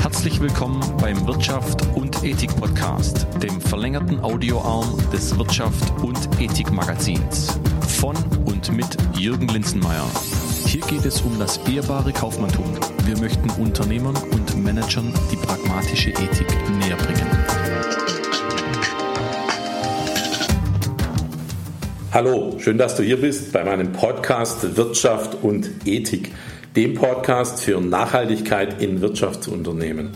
Herzlich willkommen beim Wirtschaft und Ethik Podcast, dem verlängerten Audioarm des Wirtschaft und Ethik Magazins. Von und mit Jürgen Linzenmeier. Hier geht es um das ehrbare Kaufmanntum. Wir möchten Unternehmern und Managern die pragmatische Ethik näher bringen. Hallo, schön, dass du hier bist bei meinem Podcast Wirtschaft und Ethik, dem Podcast für Nachhaltigkeit in Wirtschaftsunternehmen.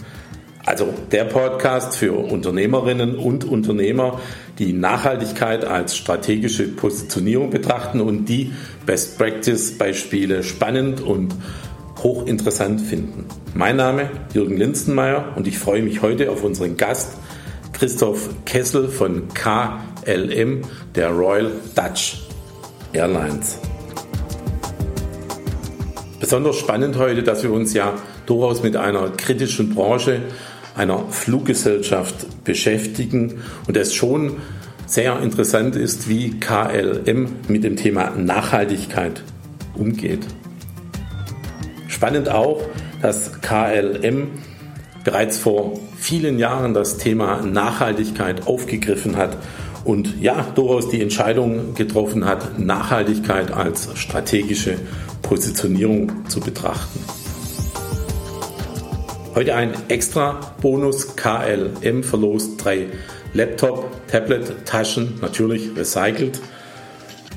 Also der Podcast für Unternehmerinnen und Unternehmer, die Nachhaltigkeit als strategische Positionierung betrachten und die Best Practice Beispiele spannend und hochinteressant finden. Mein Name Jürgen Linstenmeier und ich freue mich heute auf unseren Gast Christoph Kessel von KLM, der Royal Dutch Airlines. Besonders spannend heute, dass wir uns ja durchaus mit einer kritischen Branche, einer Fluggesellschaft beschäftigen und es schon sehr interessant ist, wie KLM mit dem Thema Nachhaltigkeit umgeht. Spannend auch, dass KLM bereits vor vielen Jahren das Thema Nachhaltigkeit aufgegriffen hat und ja, durchaus die Entscheidung getroffen hat, Nachhaltigkeit als strategische Positionierung zu betrachten. Heute ein extra Bonus KLM verlost drei Laptop, Tablet, Taschen, natürlich recycelt.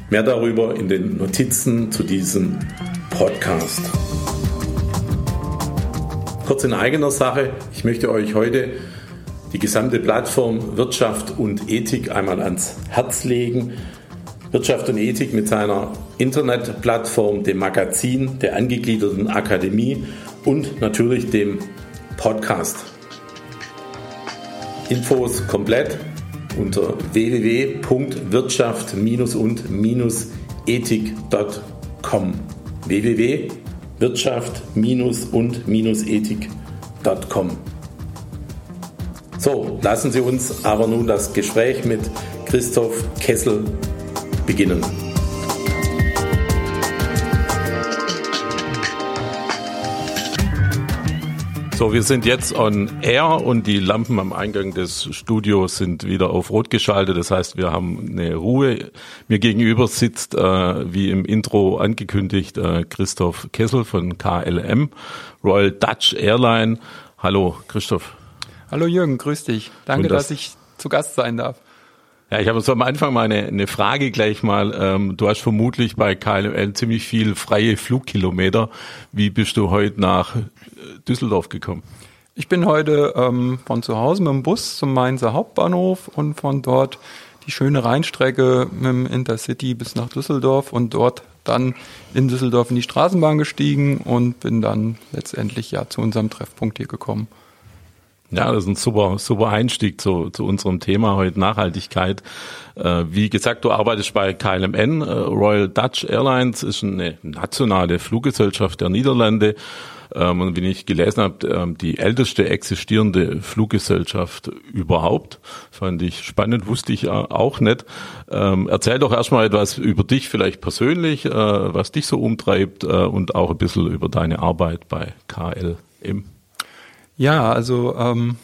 Mehr darüber in den Notizen zu diesem Podcast. Kurz in eigener Sache, ich möchte euch heute die gesamte Plattform Wirtschaft und Ethik einmal ans Herz legen. Wirtschaft und Ethik mit seiner Internetplattform, dem Magazin, der angegliederten Akademie und natürlich dem Podcast. Infos komplett unter www.wirtschaft-und-ethik.com www wirtschaft-und-ethik.com. So, lassen Sie uns aber nun das Gespräch mit Christoph Kessel beginnen. So, wir sind jetzt on air und die Lampen am Eingang des Studios sind wieder auf Rot geschaltet. Das heißt, wir haben eine Ruhe. Mir gegenüber sitzt, äh, wie im Intro angekündigt, äh, Christoph Kessel von KLM, Royal Dutch Airline. Hallo, Christoph. Hallo Jürgen, grüß dich. Danke, dass ich zu Gast sein darf. Ja, ich habe so am Anfang mal eine, eine Frage gleich mal. Ähm, du hast vermutlich bei KLM ziemlich viel freie Flugkilometer. Wie bist du heute nach Düsseldorf gekommen? Ich bin heute ähm, von zu Hause mit dem Bus zum Mainzer Hauptbahnhof und von dort die schöne Rheinstrecke mit dem Intercity bis nach Düsseldorf und dort dann in Düsseldorf in die Straßenbahn gestiegen und bin dann letztendlich ja zu unserem Treffpunkt hier gekommen. Ja, das ist ein super, super Einstieg zu, zu unserem Thema heute Nachhaltigkeit. Äh, wie gesagt, du arbeitest bei KLMN, äh, Royal Dutch Airlines ist eine nationale Fluggesellschaft der Niederlande ähm, und wie ich gelesen habe, ähm, die älteste existierende Fluggesellschaft überhaupt. Fand ich spannend, wusste ich auch nicht. Ähm, erzähl doch erstmal etwas über dich vielleicht persönlich, äh, was dich so umtreibt und auch ein bisschen über deine Arbeit bei KLM. Ja, also ähm,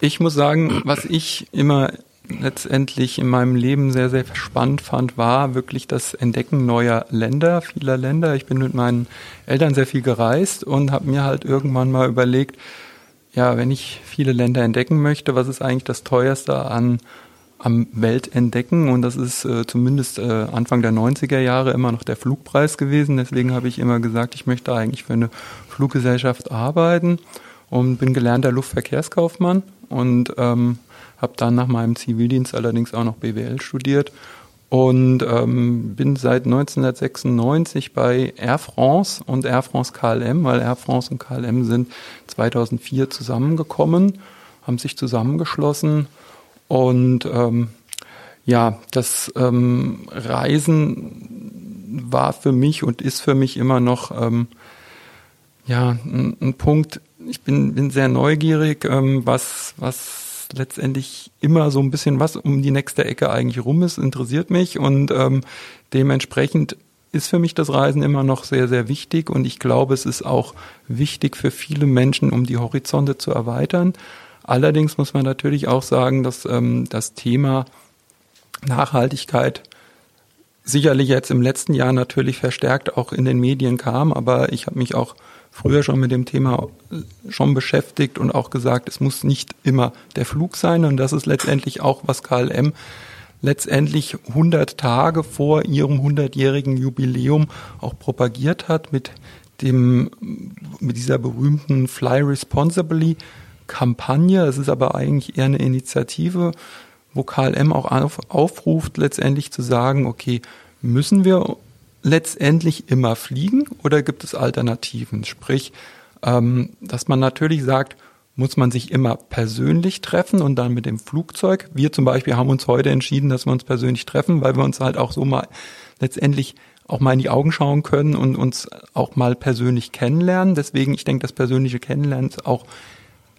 ich muss sagen, was ich immer letztendlich in meinem Leben sehr, sehr spannend fand, war wirklich das Entdecken neuer Länder, vieler Länder. Ich bin mit meinen Eltern sehr viel gereist und habe mir halt irgendwann mal überlegt, ja, wenn ich viele Länder entdecken möchte, was ist eigentlich das teuerste an am Weltentdecken und das ist äh, zumindest äh, Anfang der 90er Jahre immer noch der Flugpreis gewesen. Deswegen habe ich immer gesagt, ich möchte eigentlich für eine Fluggesellschaft arbeiten und bin gelernter Luftverkehrskaufmann und ähm, habe dann nach meinem Zivildienst allerdings auch noch BWL studiert und ähm, bin seit 1996 bei Air France und Air France KLM, weil Air France und KLM sind 2004 zusammengekommen, haben sich zusammengeschlossen und ähm, ja, das ähm, Reisen war für mich und ist für mich immer noch ähm, ja ein, ein Punkt. Ich bin, bin sehr neugierig, ähm, was was letztendlich immer so ein bisschen was um die nächste Ecke eigentlich rum ist, interessiert mich. Und ähm, dementsprechend ist für mich das Reisen immer noch sehr, sehr wichtig. Und ich glaube, es ist auch wichtig für viele Menschen, um die Horizonte zu erweitern. Allerdings muss man natürlich auch sagen, dass ähm, das Thema Nachhaltigkeit sicherlich jetzt im letzten Jahr natürlich verstärkt auch in den Medien kam, aber ich habe mich auch früher schon mit dem Thema äh, schon beschäftigt und auch gesagt, es muss nicht immer der Flug sein. Und das ist letztendlich auch, was KLM letztendlich 100 Tage vor ihrem 100-jährigen Jubiläum auch propagiert hat mit dem, mit dieser berühmten Fly Responsibly Kampagne. Es ist aber eigentlich eher eine Initiative, wo KLM auch auf, aufruft, letztendlich zu sagen, okay, müssen wir letztendlich immer fliegen oder gibt es Alternativen? Sprich, ähm, dass man natürlich sagt, muss man sich immer persönlich treffen und dann mit dem Flugzeug. Wir zum Beispiel haben uns heute entschieden, dass wir uns persönlich treffen, weil wir uns halt auch so mal letztendlich auch mal in die Augen schauen können und uns auch mal persönlich kennenlernen. Deswegen, ich denke, das persönliche Kennenlernen ist auch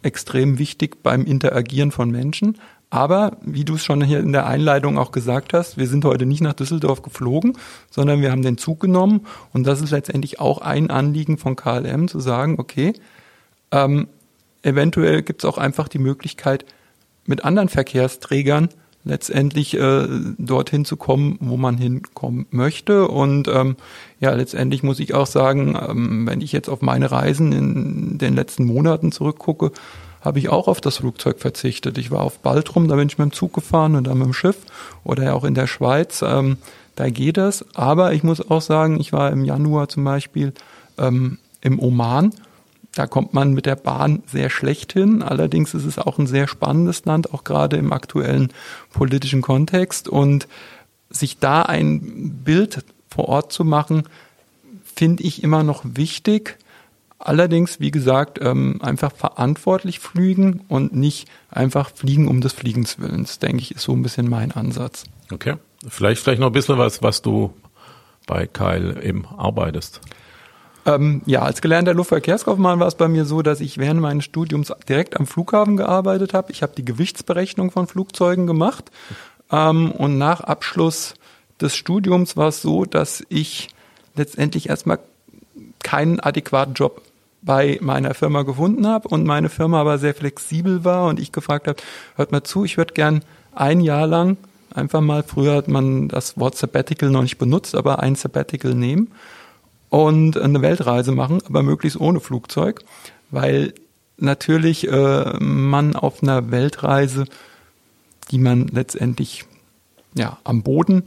extrem wichtig beim Interagieren von Menschen. Aber wie du es schon hier in der Einleitung auch gesagt hast, wir sind heute nicht nach Düsseldorf geflogen, sondern wir haben den Zug genommen. Und das ist letztendlich auch ein Anliegen von KLM zu sagen, okay, ähm, eventuell gibt es auch einfach die Möglichkeit, mit anderen Verkehrsträgern letztendlich äh, dorthin zu kommen, wo man hinkommen möchte. Und ähm, ja, letztendlich muss ich auch sagen, ähm, wenn ich jetzt auf meine Reisen in den letzten Monaten zurückgucke, habe ich auch auf das Flugzeug verzichtet. Ich war auf Baltrum, da bin ich mit dem Zug gefahren und dann mit dem Schiff oder auch in der Schweiz. Ähm, da geht es. Aber ich muss auch sagen, ich war im Januar zum Beispiel ähm, im Oman. Da kommt man mit der Bahn sehr schlecht hin. Allerdings ist es auch ein sehr spannendes Land, auch gerade im aktuellen politischen Kontext. Und sich da ein Bild vor Ort zu machen, finde ich immer noch wichtig. Allerdings, wie gesagt, ähm, einfach verantwortlich fliegen und nicht einfach fliegen um des Fliegens Willens, denke ich, ist so ein bisschen mein Ansatz. Okay. Vielleicht, vielleicht noch ein bisschen was, was du bei KLM arbeitest. Ähm, ja, als gelernter Luftverkehrskaufmann war es bei mir so, dass ich während meines Studiums direkt am Flughafen gearbeitet habe. Ich habe die Gewichtsberechnung von Flugzeugen gemacht. Ähm, und nach Abschluss des Studiums war es so, dass ich letztendlich erstmal keinen adäquaten Job bei meiner Firma gefunden habe und meine Firma aber sehr flexibel war und ich gefragt habe, hört mal zu, ich würde gern ein Jahr lang einfach mal, früher hat man das Wort Sabbatical noch nicht benutzt, aber ein Sabbatical nehmen und eine Weltreise machen, aber möglichst ohne Flugzeug, weil natürlich äh, man auf einer Weltreise, die man letztendlich ja am Boden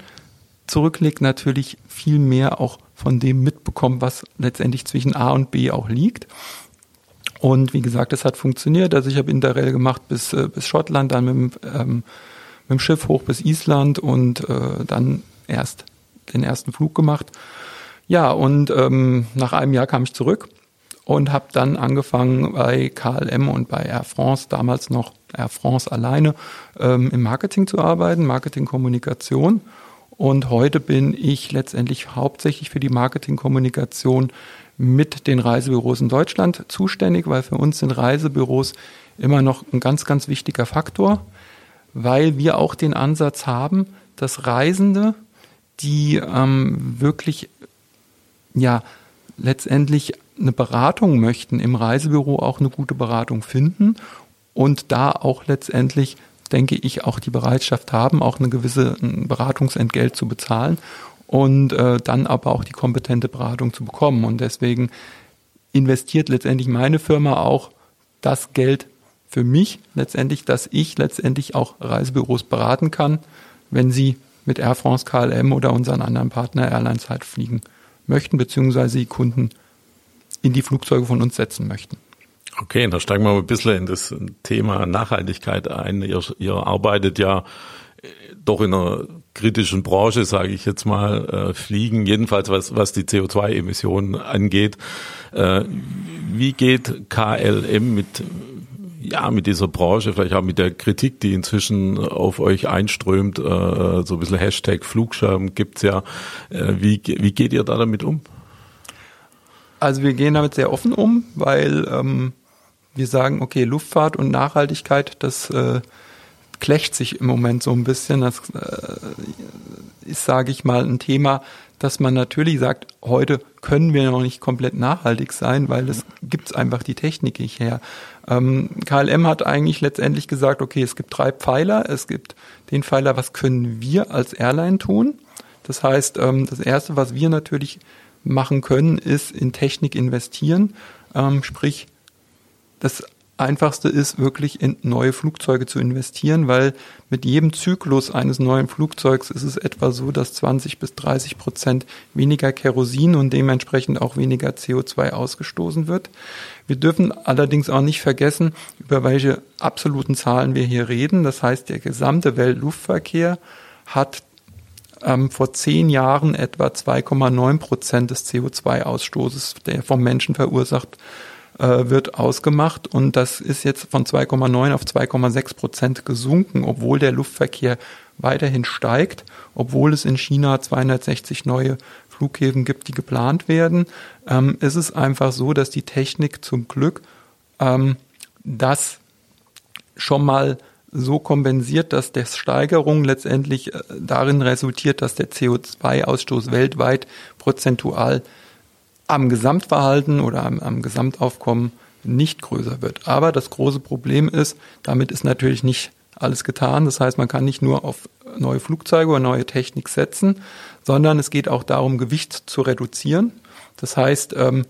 zurücklegt, natürlich viel mehr auch von dem mitbekommen, was letztendlich zwischen A und B auch liegt. Und wie gesagt, es hat funktioniert. Also ich habe Interrail gemacht bis, äh, bis Schottland, dann mit, ähm, mit dem Schiff hoch bis Island und äh, dann erst den ersten Flug gemacht. Ja, und ähm, nach einem Jahr kam ich zurück und habe dann angefangen bei KLM und bei Air France, damals noch Air France alleine, ähm, im Marketing zu arbeiten, Marketingkommunikation. Und heute bin ich letztendlich hauptsächlich für die Marketingkommunikation mit den Reisebüros in Deutschland zuständig, weil für uns sind Reisebüros immer noch ein ganz, ganz wichtiger Faktor, weil wir auch den Ansatz haben, dass Reisende, die ähm, wirklich ja letztendlich eine Beratung möchten im Reisebüro, auch eine gute Beratung finden und da auch letztendlich denke ich, auch die Bereitschaft haben, auch eine gewisse Beratungsentgelt zu bezahlen und äh, dann aber auch die kompetente Beratung zu bekommen. Und deswegen investiert letztendlich meine Firma auch das Geld für mich letztendlich, dass ich letztendlich auch Reisebüros beraten kann, wenn sie mit Air France, KLM oder unseren anderen Partner Airlines halt fliegen möchten, beziehungsweise die Kunden in die Flugzeuge von uns setzen möchten. Okay, da steigen wir mal ein bisschen in das Thema Nachhaltigkeit ein. Ihr, ihr arbeitet ja äh, doch in einer kritischen Branche, sage ich jetzt mal, äh, Fliegen, jedenfalls was, was die CO2-Emissionen angeht. Äh, wie geht KLM mit, ja, mit dieser Branche, vielleicht auch mit der Kritik, die inzwischen auf euch einströmt, äh, so ein bisschen Hashtag Flugschirm gibt's ja. Äh, wie, wie geht ihr da damit um? Also wir gehen damit sehr offen um, weil ähm, wir sagen, okay, Luftfahrt und Nachhaltigkeit, das äh, klächt sich im Moment so ein bisschen. Das äh, ist, sage ich mal, ein Thema, dass man natürlich sagt, heute können wir noch nicht komplett nachhaltig sein, weil es gibt einfach die Technik nicht her. Ähm, KLM hat eigentlich letztendlich gesagt, okay, es gibt drei Pfeiler. Es gibt den Pfeiler, was können wir als Airline tun? Das heißt, ähm, das Erste, was wir natürlich machen können, ist in Technik investieren. Ähm, sprich, das Einfachste ist wirklich in neue Flugzeuge zu investieren, weil mit jedem Zyklus eines neuen Flugzeugs ist es etwa so, dass 20 bis 30 Prozent weniger Kerosin und dementsprechend auch weniger CO2 ausgestoßen wird. Wir dürfen allerdings auch nicht vergessen, über welche absoluten Zahlen wir hier reden. Das heißt, der gesamte Weltluftverkehr hat ähm, vor zehn Jahren etwa 2,9 Prozent des CO2-Ausstoßes, der vom Menschen verursacht äh, wird ausgemacht und das ist jetzt von 2,9 auf 2,6 Prozent gesunken, obwohl der Luftverkehr weiterhin steigt, obwohl es in China 260 neue Flughäfen gibt, die geplant werden. Ähm, ist es einfach so, dass die Technik zum Glück ähm, das schon mal so kompensiert, dass der Steigerung letztendlich äh, darin resultiert, dass der CO2-Ausstoß weltweit prozentual am Gesamtverhalten oder am, am Gesamtaufkommen nicht größer wird. Aber das große Problem ist, damit ist natürlich nicht alles getan. Das heißt, man kann nicht nur auf neue Flugzeuge oder neue Technik setzen, sondern es geht auch darum, Gewicht zu reduzieren. Das heißt, ähm,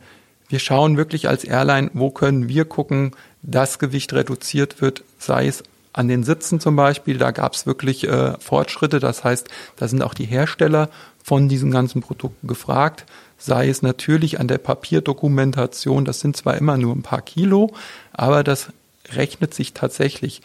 wir schauen wirklich als Airline, wo können wir gucken, dass Gewicht reduziert wird, sei es an den Sitzen zum Beispiel, da gab es wirklich äh, Fortschritte. Das heißt, da sind auch die Hersteller von diesen ganzen Produkten gefragt sei es natürlich an der Papierdokumentation, das sind zwar immer nur ein paar Kilo, aber das rechnet sich tatsächlich.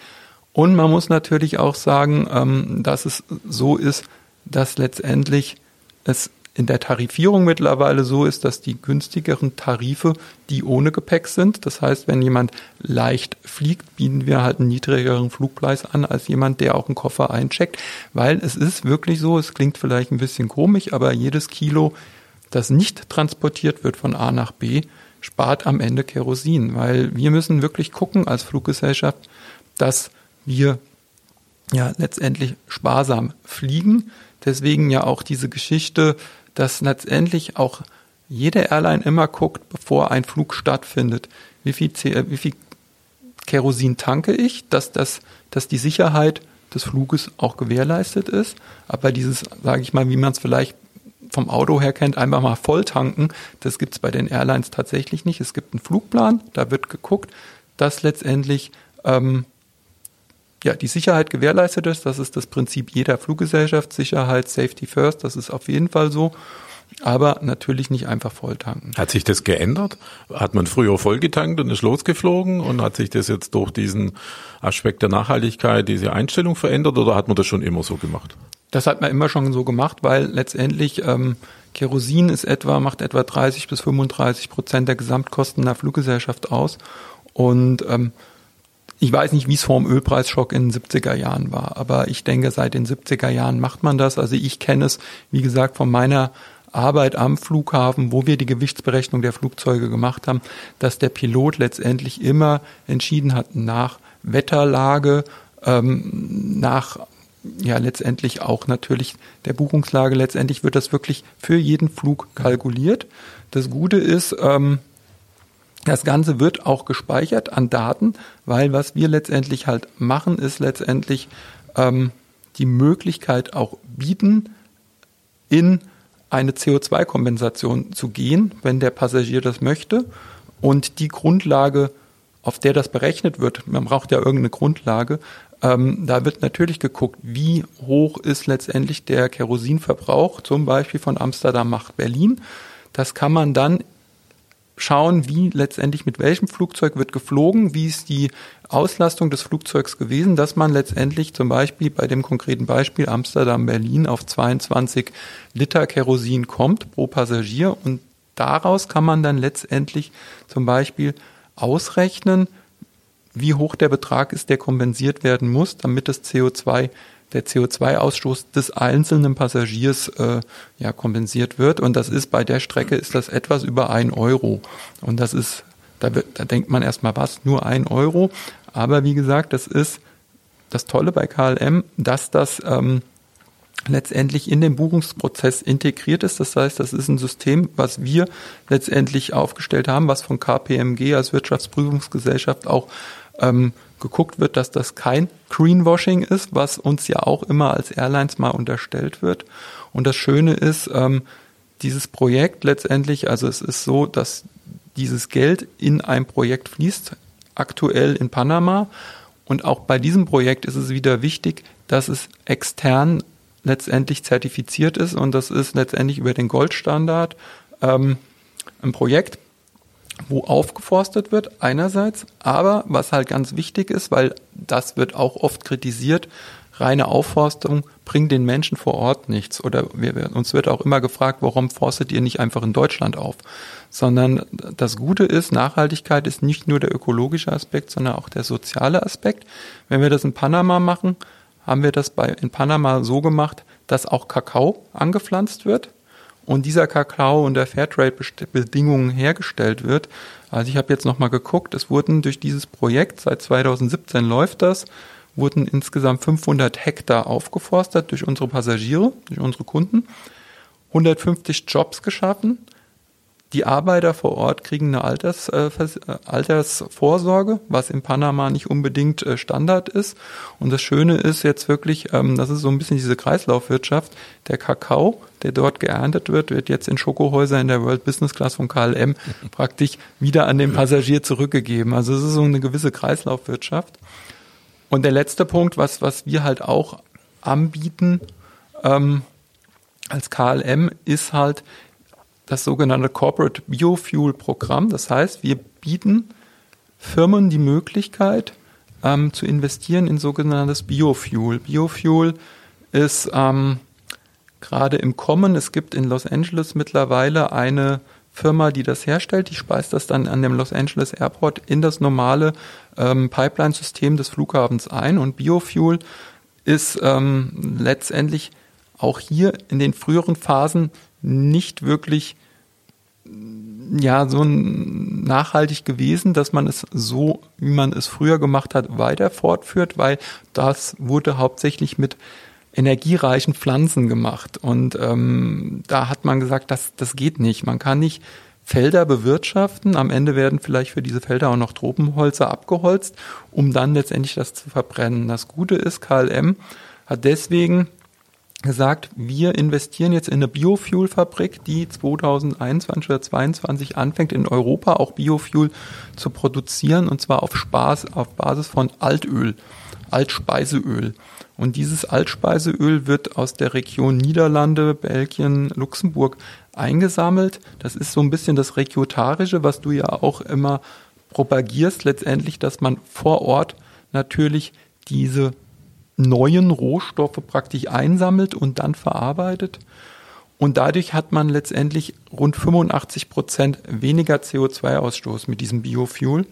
Und man muss natürlich auch sagen, ähm, dass es so ist, dass letztendlich es in der Tarifierung mittlerweile so ist, dass die günstigeren Tarife die ohne Gepäck sind. Das heißt, wenn jemand leicht fliegt, bieten wir halt einen niedrigeren Flugpreis an als jemand, der auch einen Koffer eincheckt, weil es ist wirklich so, es klingt vielleicht ein bisschen komisch, aber jedes Kilo das nicht transportiert wird von A nach B, spart am Ende Kerosin, weil wir müssen wirklich gucken als Fluggesellschaft, dass wir ja letztendlich sparsam fliegen. Deswegen ja auch diese Geschichte, dass letztendlich auch jede Airline immer guckt, bevor ein Flug stattfindet, wie viel, wie viel Kerosin tanke ich, dass das, dass die Sicherheit des Fluges auch gewährleistet ist. Aber dieses, sage ich mal, wie man es vielleicht vom Auto her kennt, einfach mal voll tanken. Das gibt es bei den Airlines tatsächlich nicht. Es gibt einen Flugplan, da wird geguckt, dass letztendlich ähm, ja, die Sicherheit gewährleistet ist. Das ist das Prinzip jeder Fluggesellschaft. Sicherheit, Safety First, das ist auf jeden Fall so. Aber natürlich nicht einfach voll tanken. Hat sich das geändert? Hat man früher voll getankt und ist losgeflogen? Und hat sich das jetzt durch diesen Aspekt der Nachhaltigkeit, diese Einstellung verändert oder hat man das schon immer so gemacht? Das hat man immer schon so gemacht, weil letztendlich ähm, Kerosin ist etwa, macht etwa 30 bis 35 Prozent der Gesamtkosten der Fluggesellschaft aus. Und ähm, ich weiß nicht, wie es vor dem Ölpreisschock in den 70er Jahren war, aber ich denke, seit den 70er Jahren macht man das. Also ich kenne es, wie gesagt, von meiner Arbeit am Flughafen, wo wir die Gewichtsberechnung der Flugzeuge gemacht haben, dass der Pilot letztendlich immer entschieden hat nach Wetterlage, ähm, nach ja letztendlich auch natürlich der Buchungslage. Letztendlich wird das wirklich für jeden Flug kalkuliert. Das Gute ist, ähm, das Ganze wird auch gespeichert an Daten, weil was wir letztendlich halt machen, ist letztendlich ähm, die Möglichkeit auch bieten, in eine CO2-Kompensation zu gehen, wenn der Passagier das möchte. Und die Grundlage, auf der das berechnet wird, man braucht ja irgendeine Grundlage, ähm, da wird natürlich geguckt, wie hoch ist letztendlich der Kerosinverbrauch, zum Beispiel von Amsterdam nach Berlin. Das kann man dann schauen, wie letztendlich mit welchem Flugzeug wird geflogen, wie ist die Auslastung des Flugzeugs gewesen, dass man letztendlich zum Beispiel bei dem konkreten Beispiel Amsterdam-Berlin auf 22 Liter Kerosin kommt pro Passagier und daraus kann man dann letztendlich zum Beispiel ausrechnen, wie hoch der Betrag ist, der kompensiert werden muss, damit das CO2 der CO2-Ausstoß des einzelnen Passagiers äh, ja kompensiert wird. Und das ist bei der Strecke ist das etwas über ein Euro. Und das ist, da, wird, da denkt man erstmal was, nur ein Euro. Aber wie gesagt, das ist das Tolle bei KLM, dass das ähm, letztendlich in den Buchungsprozess integriert ist. Das heißt, das ist ein System, was wir letztendlich aufgestellt haben, was von KPMG als Wirtschaftsprüfungsgesellschaft auch ähm, geguckt wird, dass das kein Greenwashing ist, was uns ja auch immer als Airlines mal unterstellt wird. Und das Schöne ist, ähm, dieses Projekt letztendlich, also es ist so, dass dieses Geld in ein Projekt fließt, aktuell in Panama. Und auch bei diesem Projekt ist es wieder wichtig, dass es extern letztendlich zertifiziert ist und das ist letztendlich über den Goldstandard ähm, ein Projekt, wo aufgeforstet wird einerseits, aber was halt ganz wichtig ist, weil das wird auch oft kritisiert, reine Aufforstung bringt den Menschen vor Ort nichts. Oder wir, uns wird auch immer gefragt, warum forstet ihr nicht einfach in Deutschland auf? Sondern das Gute ist, Nachhaltigkeit ist nicht nur der ökologische Aspekt, sondern auch der soziale Aspekt. Wenn wir das in Panama machen, haben wir das bei, in Panama so gemacht, dass auch Kakao angepflanzt wird und dieser Kakao unter Fairtrade-Bedingungen hergestellt wird. Also ich habe jetzt nochmal geguckt, es wurden durch dieses Projekt, seit 2017 läuft das, wurden insgesamt 500 Hektar aufgeforstet durch unsere Passagiere, durch unsere Kunden, 150 Jobs geschaffen die Arbeiter vor Ort kriegen eine Alters, äh, äh, Altersvorsorge, was in Panama nicht unbedingt äh, Standard ist. Und das Schöne ist jetzt wirklich, ähm, das ist so ein bisschen diese Kreislaufwirtschaft. Der Kakao, der dort geerntet wird, wird jetzt in Schokohäuser in der World Business Class von KLM praktisch wieder an den Passagier zurückgegeben. Also es ist so eine gewisse Kreislaufwirtschaft. Und der letzte Punkt, was, was wir halt auch anbieten ähm, als KLM, ist halt das sogenannte Corporate Biofuel Programm. Das heißt, wir bieten Firmen die Möglichkeit ähm, zu investieren in sogenanntes Biofuel. Biofuel ist ähm, gerade im Kommen. Es gibt in Los Angeles mittlerweile eine Firma, die das herstellt. Die speist das dann an dem Los Angeles Airport in das normale ähm, Pipeline-System des Flughafens ein. Und Biofuel ist ähm, letztendlich auch hier in den früheren Phasen nicht wirklich ja so nachhaltig gewesen, dass man es so, wie man es früher gemacht hat, weiter fortführt, weil das wurde hauptsächlich mit energiereichen Pflanzen gemacht. Und ähm, da hat man gesagt, das, das geht nicht. Man kann nicht Felder bewirtschaften. Am Ende werden vielleicht für diese Felder auch noch Tropenholzer abgeholzt, um dann letztendlich das zu verbrennen. Das Gute ist, KLM hat deswegen gesagt, wir investieren jetzt in eine Biofuel-Fabrik, die 2021 oder 2022 anfängt, in Europa auch Biofuel zu produzieren und zwar auf, Spaß, auf Basis von Altöl, Altspeiseöl. Und dieses Altspeiseöl wird aus der Region Niederlande, Belgien, Luxemburg eingesammelt. Das ist so ein bisschen das Regiotarische, was du ja auch immer propagierst, letztendlich, dass man vor Ort natürlich diese neuen Rohstoffe praktisch einsammelt und dann verarbeitet. Und dadurch hat man letztendlich rund 85 Prozent weniger CO2-Ausstoß mit diesem Biofuel.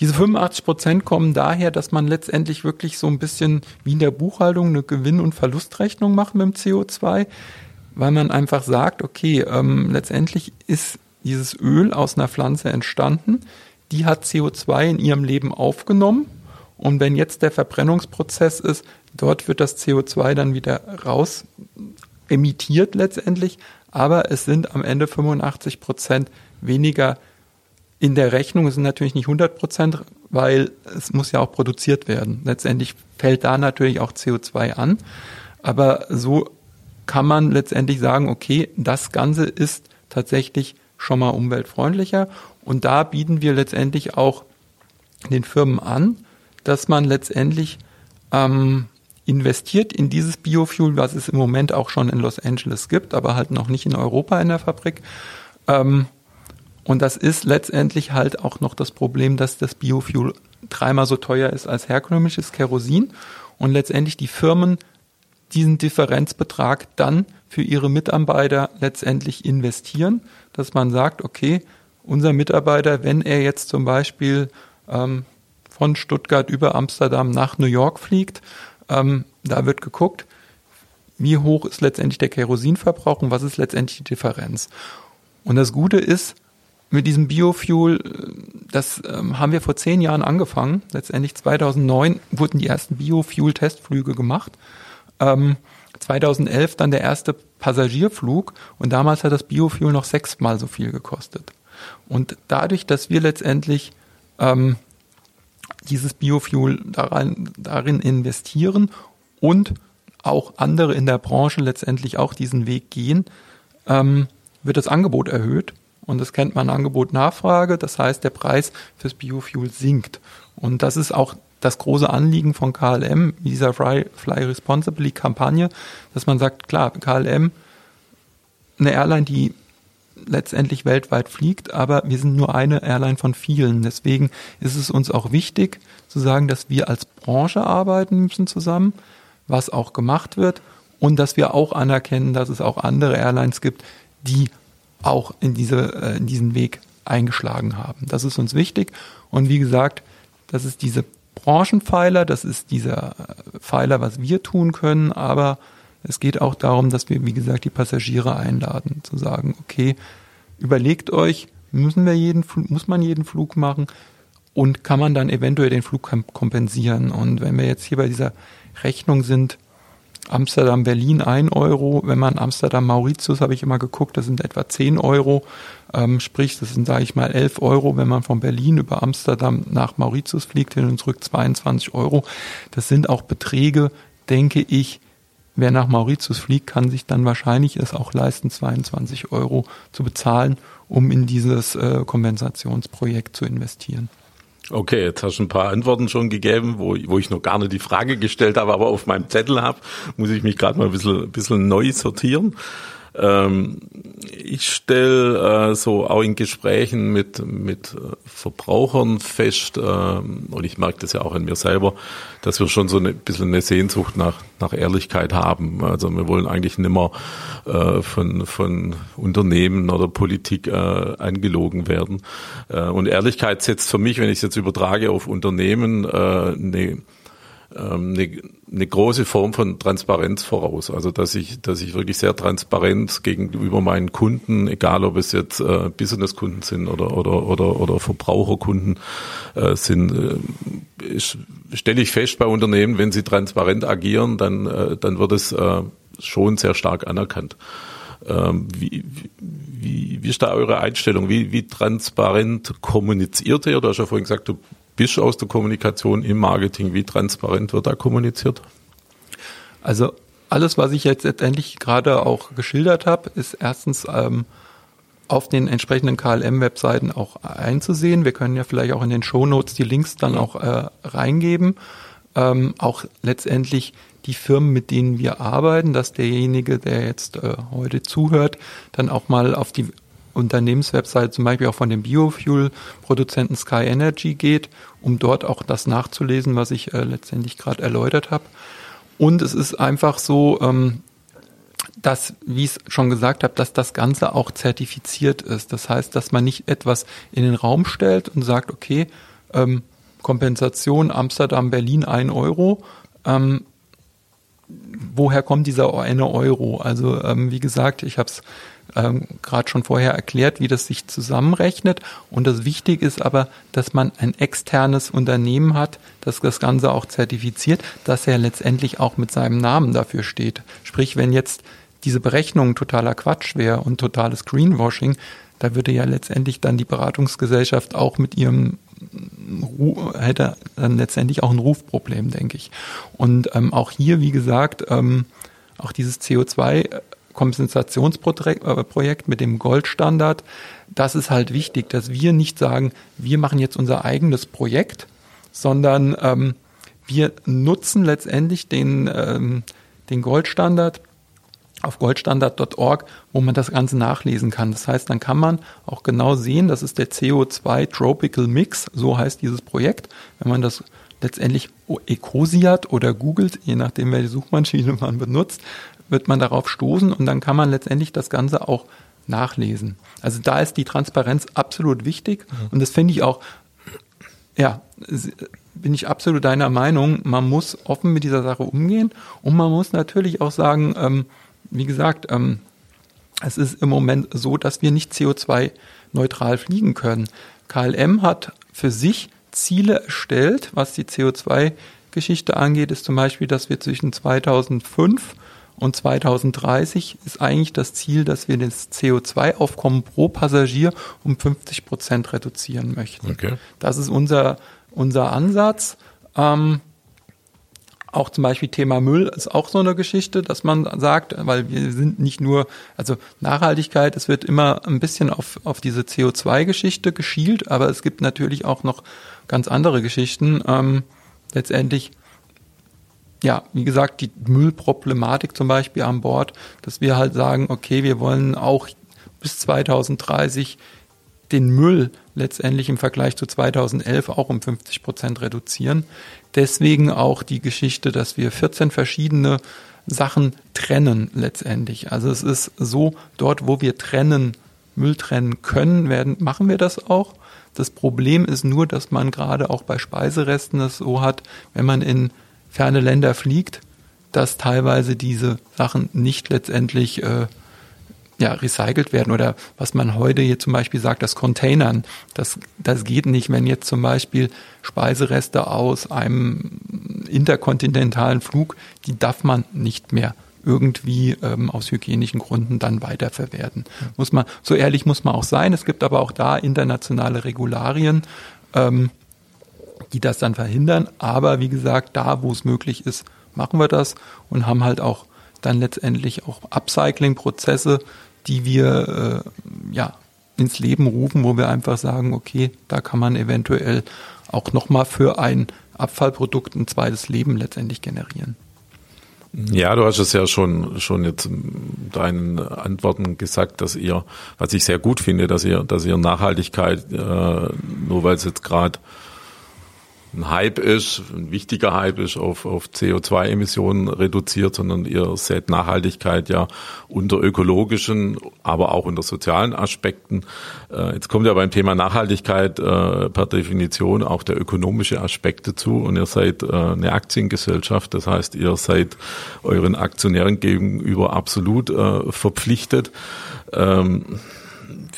Diese 85 Prozent kommen daher, dass man letztendlich wirklich so ein bisschen wie in der Buchhaltung eine Gewinn- und Verlustrechnung macht mit dem CO2, weil man einfach sagt, okay, ähm, letztendlich ist dieses Öl aus einer Pflanze entstanden, die hat CO2 in ihrem Leben aufgenommen und wenn jetzt der Verbrennungsprozess ist, dort wird das CO2 dann wieder raus emittiert letztendlich, aber es sind am Ende 85 Prozent weniger in der Rechnung. Es sind natürlich nicht 100 Prozent, weil es muss ja auch produziert werden. Letztendlich fällt da natürlich auch CO2 an, aber so kann man letztendlich sagen, okay, das Ganze ist tatsächlich schon mal umweltfreundlicher und da bieten wir letztendlich auch den Firmen an, dass man letztendlich ähm, investiert in dieses Biofuel, was es im Moment auch schon in Los Angeles gibt, aber halt noch nicht in Europa in der Fabrik. Ähm, und das ist letztendlich halt auch noch das Problem, dass das Biofuel dreimal so teuer ist als herkömmliches Kerosin und letztendlich die Firmen diesen Differenzbetrag dann für ihre Mitarbeiter letztendlich investieren, dass man sagt, okay, unser Mitarbeiter, wenn er jetzt zum Beispiel ähm, von Stuttgart über Amsterdam nach New York fliegt. Ähm, da wird geguckt, wie hoch ist letztendlich der Kerosinverbrauch und was ist letztendlich die Differenz. Und das Gute ist, mit diesem Biofuel, das ähm, haben wir vor zehn Jahren angefangen. Letztendlich 2009 wurden die ersten Biofuel-Testflüge gemacht. Ähm, 2011 dann der erste Passagierflug und damals hat das Biofuel noch sechsmal so viel gekostet. Und dadurch, dass wir letztendlich ähm, dieses Biofuel daran, darin investieren und auch andere in der Branche letztendlich auch diesen Weg gehen, ähm, wird das Angebot erhöht. Und das kennt man Angebot-Nachfrage. Das heißt, der Preis fürs Biofuel sinkt. Und das ist auch das große Anliegen von KLM, dieser Fly, Fly Responsibly Kampagne, dass man sagt, klar, KLM, eine Airline, die letztendlich weltweit fliegt, aber wir sind nur eine Airline von vielen. Deswegen ist es uns auch wichtig zu sagen, dass wir als Branche arbeiten müssen zusammen, was auch gemacht wird und dass wir auch anerkennen, dass es auch andere Airlines gibt, die auch in, diese, äh, in diesen Weg eingeschlagen haben. Das ist uns wichtig und wie gesagt, das ist diese Branchenpfeiler, das ist dieser äh, Pfeiler, was wir tun können, aber es geht auch darum, dass wir, wie gesagt, die Passagiere einladen, zu sagen, okay, überlegt euch, müssen wir jeden, muss man jeden Flug machen und kann man dann eventuell den Flug kompensieren? Und wenn wir jetzt hier bei dieser Rechnung sind, Amsterdam, Berlin ein Euro. Wenn man Amsterdam, Mauritius, habe ich immer geguckt, das sind etwa zehn Euro. Ähm, sprich, das sind, sage ich mal, elf Euro. Wenn man von Berlin über Amsterdam nach Mauritius fliegt, hin und zurück 22 Euro. Das sind auch Beträge, denke ich, wer nach Mauritius fliegt, kann sich dann wahrscheinlich es auch leisten, 22 Euro zu bezahlen, um in dieses äh, Kompensationsprojekt zu investieren. Okay, jetzt hast du ein paar Antworten schon gegeben, wo, wo ich noch gar nicht die Frage gestellt habe, aber auf meinem Zettel habe, muss ich mich gerade mal ein bisschen, ein bisschen neu sortieren. Ähm, ich stelle äh, so auch in Gesprächen mit, mit Verbrauchern fest, äh, und ich merke das ja auch an mir selber, dass wir schon so ein bisschen eine Sehnsucht nach, nach Ehrlichkeit haben. Also wir wollen eigentlich nicht mehr äh, von, von Unternehmen oder Politik äh, angelogen werden. Äh, und Ehrlichkeit setzt für mich, wenn ich es jetzt übertrage auf Unternehmen, äh, eine eine, eine große Form von Transparenz voraus. Also dass ich, dass ich wirklich sehr transparent gegenüber meinen Kunden, egal ob es jetzt äh, Businesskunden sind oder oder oder oder Verbraucherkunden äh, sind, äh, stelle ich fest bei Unternehmen, wenn sie transparent agieren, dann äh, dann wird es äh, schon sehr stark anerkannt. Ähm, wie, wie, wie ist da eure Einstellung? Wie, wie transparent kommuniziert ihr? Du hast ja vorhin gesagt, du bist aus der Kommunikation im Marketing? Wie transparent wird da kommuniziert? Also alles, was ich jetzt letztendlich gerade auch geschildert habe, ist erstens ähm, auf den entsprechenden KLM-Webseiten auch einzusehen. Wir können ja vielleicht auch in den Shownotes die Links dann auch äh, reingeben. Ähm, auch letztendlich die Firmen, mit denen wir arbeiten, dass derjenige, der jetzt äh, heute zuhört, dann auch mal auf die Unternehmenswebseite zum Beispiel auch von dem Biofuel-Produzenten Sky Energy geht, um dort auch das nachzulesen, was ich äh, letztendlich gerade erläutert habe. Und es ist einfach so, ähm, dass, wie ich es schon gesagt habe, dass das Ganze auch zertifiziert ist. Das heißt, dass man nicht etwas in den Raum stellt und sagt, okay, ähm, Kompensation Amsterdam, Berlin ein Euro. Ähm, woher kommt dieser eine Euro? Also ähm, wie gesagt, ich habe es ähm, gerade schon vorher erklärt, wie das sich zusammenrechnet. Und das Wichtige ist aber, dass man ein externes Unternehmen hat, das das Ganze auch zertifiziert, dass er letztendlich auch mit seinem Namen dafür steht. Sprich, wenn jetzt diese Berechnung totaler Quatsch wäre und totales Greenwashing, da würde ja letztendlich dann die Beratungsgesellschaft auch mit ihrem hätte dann letztendlich auch ein Rufproblem, denke ich. Und ähm, auch hier, wie gesagt, ähm, auch dieses CO2 Kompensationsprojekt mit dem Goldstandard, das ist halt wichtig, dass wir nicht sagen, wir machen jetzt unser eigenes Projekt, sondern ähm, wir nutzen letztendlich den, ähm, den Goldstandard auf goldstandard.org, wo man das Ganze nachlesen kann. Das heißt, dann kann man auch genau sehen, das ist der CO2 Tropical Mix, so heißt dieses Projekt. Wenn man das letztendlich Ecosiat oder googelt, je nachdem, welche Suchmaschine man benutzt, wird man darauf stoßen und dann kann man letztendlich das Ganze auch nachlesen. Also da ist die Transparenz absolut wichtig mhm. und das finde ich auch, ja, bin ich absolut deiner Meinung, man muss offen mit dieser Sache umgehen und man muss natürlich auch sagen, ähm, wie gesagt, ähm, es ist im Moment so, dass wir nicht CO2-neutral fliegen können. KLM hat für sich Ziele erstellt, was die CO2-Geschichte angeht, ist zum Beispiel, dass wir zwischen 2005 Und 2030 ist eigentlich das Ziel, dass wir das CO2-Aufkommen pro Passagier um 50 Prozent reduzieren möchten. Okay. Das ist unser, unser Ansatz. Ähm, auch zum Beispiel Thema Müll ist auch so eine Geschichte, dass man sagt, weil wir sind nicht nur, also Nachhaltigkeit, es wird immer ein bisschen auf, auf diese CO2-Geschichte geschielt, aber es gibt natürlich auch noch ganz andere Geschichten. Ähm, letztendlich ja, wie gesagt, die Müllproblematik zum Beispiel an Bord, dass wir halt sagen, okay, wir wollen auch bis 2030 den Müll letztendlich im Vergleich zu 2011 auch um 50 Prozent reduzieren. Deswegen auch die Geschichte, dass wir 14 verschiedene Sachen trennen letztendlich. Also es ist so, dort wo wir trennen, Müll trennen können, werden, machen wir das auch. Das Problem ist nur, dass man gerade auch bei Speiseresten es so hat, wenn man in ferne Länder fliegt, dass teilweise diese Sachen nicht letztendlich äh, ja, recycelt werden oder was man heute hier zum Beispiel sagt, das Containern, das, das geht nicht, wenn jetzt zum Beispiel Speisereste aus einem interkontinentalen Flug, die darf man nicht mehr irgendwie ähm, aus hygienischen Gründen dann weiterverwerten. Muss man, so ehrlich muss man auch sein. Es gibt aber auch da internationale Regularien. Ähm, die das dann verhindern. Aber wie gesagt, da, wo es möglich ist, machen wir das und haben halt auch dann letztendlich auch Upcycling-Prozesse, die wir äh, ja ins Leben rufen, wo wir einfach sagen, okay, da kann man eventuell auch nochmal für ein Abfallprodukt ein zweites Leben letztendlich generieren. Ja, du hast es ja schon, schon jetzt in deinen Antworten gesagt, dass ihr, was ich sehr gut finde, dass ihr, dass ihr Nachhaltigkeit, äh, nur weil es jetzt gerade ein Hype ist, ein wichtiger Hype ist, auf, auf CO2-Emissionen reduziert, sondern ihr seht Nachhaltigkeit ja unter ökologischen, aber auch unter sozialen Aspekten. Äh, jetzt kommt ja beim Thema Nachhaltigkeit äh, per Definition auch der ökonomische Aspekt dazu und ihr seid äh, eine Aktiengesellschaft, das heißt, ihr seid euren Aktionären gegenüber absolut äh, verpflichtet. Ähm,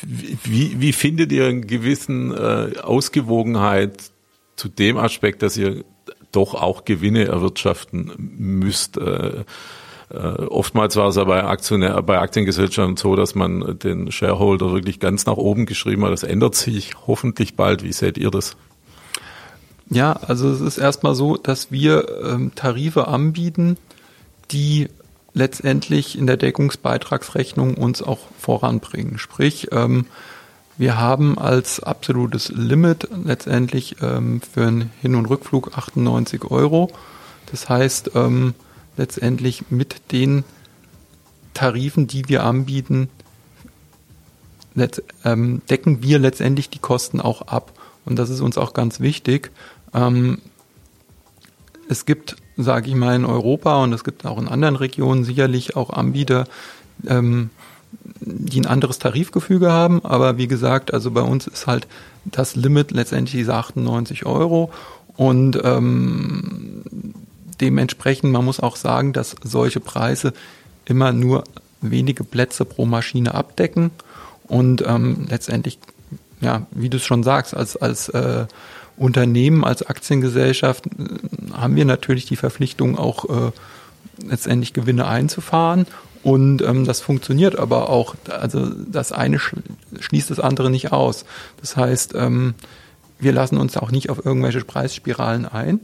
wie, wie findet ihr einen gewissen äh, Ausgewogenheit zu dem Aspekt, dass ihr doch auch Gewinne erwirtschaften müsst. Äh, äh, oftmals war es ja bei, Aktionär, bei Aktiengesellschaften so, dass man den Shareholder wirklich ganz nach oben geschrieben hat. Das ändert sich hoffentlich bald. Wie seht ihr das? Ja, also es ist erstmal so, dass wir ähm, Tarife anbieten, die letztendlich in der Deckungsbeitragsrechnung uns auch voranbringen. Sprich, ähm, wir haben als absolutes Limit letztendlich ähm, für einen Hin- und Rückflug 98 Euro. Das heißt, ähm, letztendlich mit den Tarifen, die wir anbieten, ähm, decken wir letztendlich die Kosten auch ab. Und das ist uns auch ganz wichtig. Ähm, es gibt, sage ich mal, in Europa und es gibt auch in anderen Regionen sicherlich auch Anbieter, ähm, die ein anderes Tarifgefüge haben. Aber wie gesagt, also bei uns ist halt das Limit letztendlich diese 98 Euro. Und ähm, dementsprechend, man muss auch sagen, dass solche Preise immer nur wenige Plätze pro Maschine abdecken. Und ähm, letztendlich, ja, wie du es schon sagst, als, als äh, Unternehmen, als Aktiengesellschaft äh, haben wir natürlich die Verpflichtung, auch äh, letztendlich Gewinne einzufahren und ähm, das funktioniert aber auch, also das eine schließt das andere nicht aus. Das heißt, ähm, wir lassen uns auch nicht auf irgendwelche Preisspiralen ein,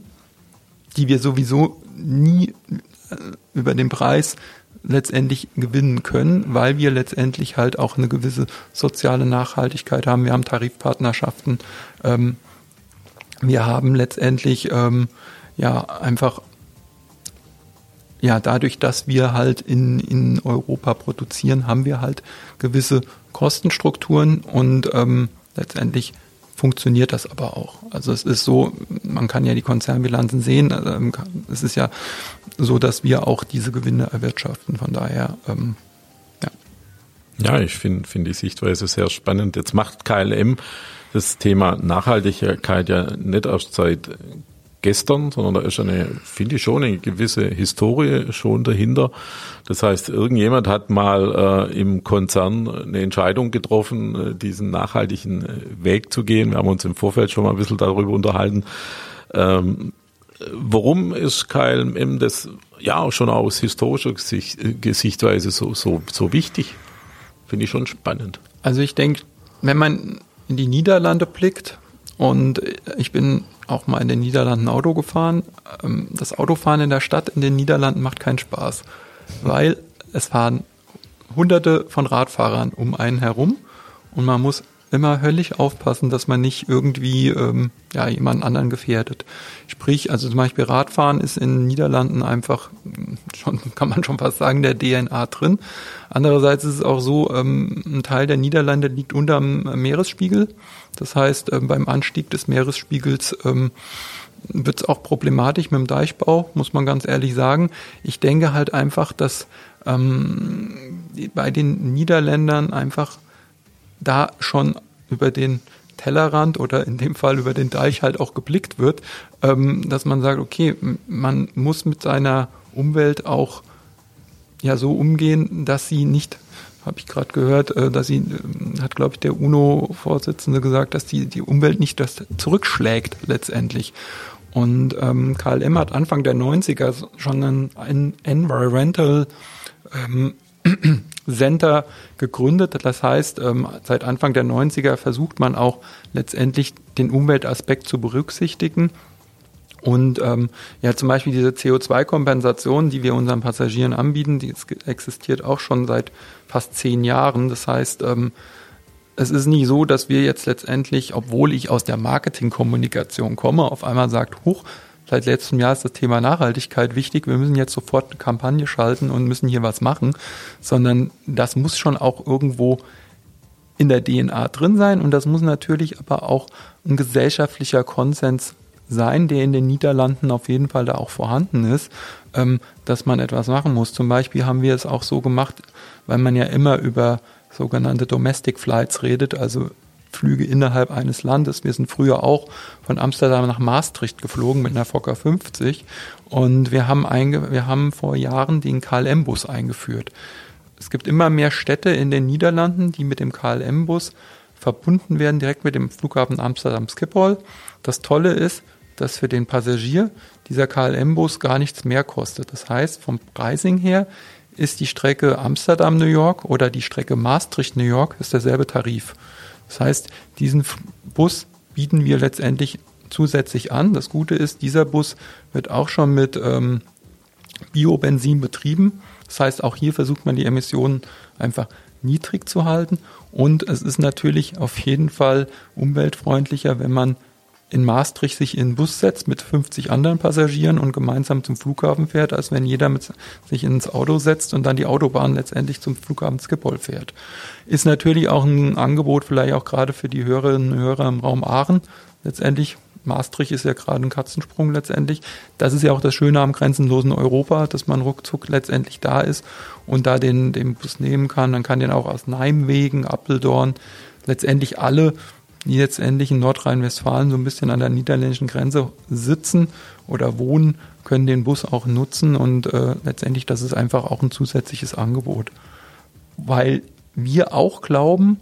die wir sowieso nie äh, über den Preis letztendlich gewinnen können, weil wir letztendlich halt auch eine gewisse soziale Nachhaltigkeit haben. Wir haben Tarifpartnerschaften. Ähm, wir haben letztendlich ähm, ja einfach ja, dadurch, dass wir halt in, in Europa produzieren, haben wir halt gewisse Kostenstrukturen und ähm, letztendlich funktioniert das aber auch. Also es ist so, man kann ja die Konzernbilanzen sehen, ähm, es ist ja so, dass wir auch diese Gewinne erwirtschaften. Von daher, ähm, ja. Ja, ich finde finde die Sichtweise sehr spannend. Jetzt macht KLM das Thema Nachhaltigkeit ja nicht erst seit gestern, sondern da ist eine, finde ich schon, eine gewisse Historie schon dahinter. Das heißt, irgendjemand hat mal äh, im Konzern eine Entscheidung getroffen, äh, diesen nachhaltigen äh, Weg zu gehen. Wir haben uns im Vorfeld schon mal ein bisschen darüber unterhalten. Ähm, warum ist KLM das ja schon aus historischer Gesicht, Sichtweise so, so, so wichtig? Finde ich schon spannend. Also ich denke, wenn man in die Niederlande blickt, und ich bin auch mal in den Niederlanden Auto gefahren. Ähm, das Autofahren in der Stadt in den Niederlanden macht keinen Spaß, weil es fahren hunderte von Radfahrern um einen herum und man muss immer höllisch aufpassen, dass man nicht irgendwie ähm, ja, jemanden anderen gefährdet. Sprich, also zum Beispiel Radfahren ist in den Niederlanden einfach schon, kann man schon fast sagen, der DNA drin. Andererseits ist es auch so, ähm, ein Teil der Niederlande liegt unter dem Meeresspiegel. Das heißt, ähm, beim Anstieg des Meeresspiegels ähm, wird es auch problematisch mit dem Deichbau, muss man ganz ehrlich sagen. Ich denke halt einfach, dass ähm, bei den Niederländern einfach da schon über den Tellerrand oder in dem Fall über den Deich halt auch geblickt wird, ähm, dass man sagt, okay, man muss mit seiner Umwelt auch ja so umgehen, dass sie nicht, habe ich gerade gehört, äh, dass sie, äh, hat glaube ich der UNO-Vorsitzende gesagt, dass die, die Umwelt nicht das zurückschlägt letztendlich. Und ähm, KLM hat Anfang der 90er schon ein, ein Environmental ähm, Center gegründet. Das heißt, ähm, seit Anfang der 90er versucht man auch letztendlich den Umweltaspekt zu berücksichtigen. Und ähm, ja, zum Beispiel diese CO2-Kompensation, die wir unseren Passagieren anbieten, die existiert auch schon seit fast zehn Jahren. Das heißt, ähm, es ist nicht so, dass wir jetzt letztendlich, obwohl ich aus der Marketingkommunikation komme, auf einmal sagt, huch, seit letztem Jahr ist das Thema Nachhaltigkeit wichtig, wir müssen jetzt sofort eine Kampagne schalten und müssen hier was machen, sondern das muss schon auch irgendwo in der DNA drin sein und das muss natürlich aber auch ein gesellschaftlicher Konsens sein, der in den Niederlanden auf jeden Fall da auch vorhanden ist, ähm, dass man etwas machen muss. Zum Beispiel haben wir es auch so gemacht, weil man ja immer über sogenannte Domestic Flights redet, also Flüge innerhalb eines Landes. Wir sind früher auch von Amsterdam nach Maastricht geflogen mit einer Fokker 50 und wir haben, einge wir haben vor Jahren den KLM-Bus eingeführt. Es gibt immer mehr Städte in den Niederlanden, die mit dem KLM-Bus verbunden werden, direkt mit dem Flughafen Amsterdam Schiphol. Das Tolle ist, dass für den Passagier dieser KLM-Bus gar nichts mehr kostet. Das heißt, vom Pricing her ist die Strecke Amsterdam-New York oder die Strecke Maastricht-New York ist derselbe Tarif. Das heißt, diesen Bus bieten wir letztendlich zusätzlich an. Das Gute ist, dieser Bus wird auch schon mit ähm, Biobenzin betrieben. Das heißt, auch hier versucht man die Emissionen einfach niedrig zu halten. Und es ist natürlich auf jeden Fall umweltfreundlicher, wenn man in Maastricht sich in den Bus setzt mit 50 anderen Passagieren und gemeinsam zum Flughafen fährt, als wenn jeder mit sich ins Auto setzt und dann die Autobahn letztendlich zum Flughafen Schiphol fährt. Ist natürlich auch ein Angebot vielleicht auch gerade für die Hörerinnen und Hörer im Raum Aachen. Letztendlich Maastricht ist ja gerade ein Katzensprung letztendlich. Das ist ja auch das Schöne am grenzenlosen Europa, dass man ruckzuck letztendlich da ist und da den, den Bus nehmen kann. Man kann den auch aus Nijmegen, Appeldorn, letztendlich alle die letztendlich in Nordrhein-Westfalen so ein bisschen an der niederländischen Grenze sitzen oder wohnen, können den Bus auch nutzen und äh, letztendlich das ist einfach auch ein zusätzliches Angebot. Weil wir auch glauben,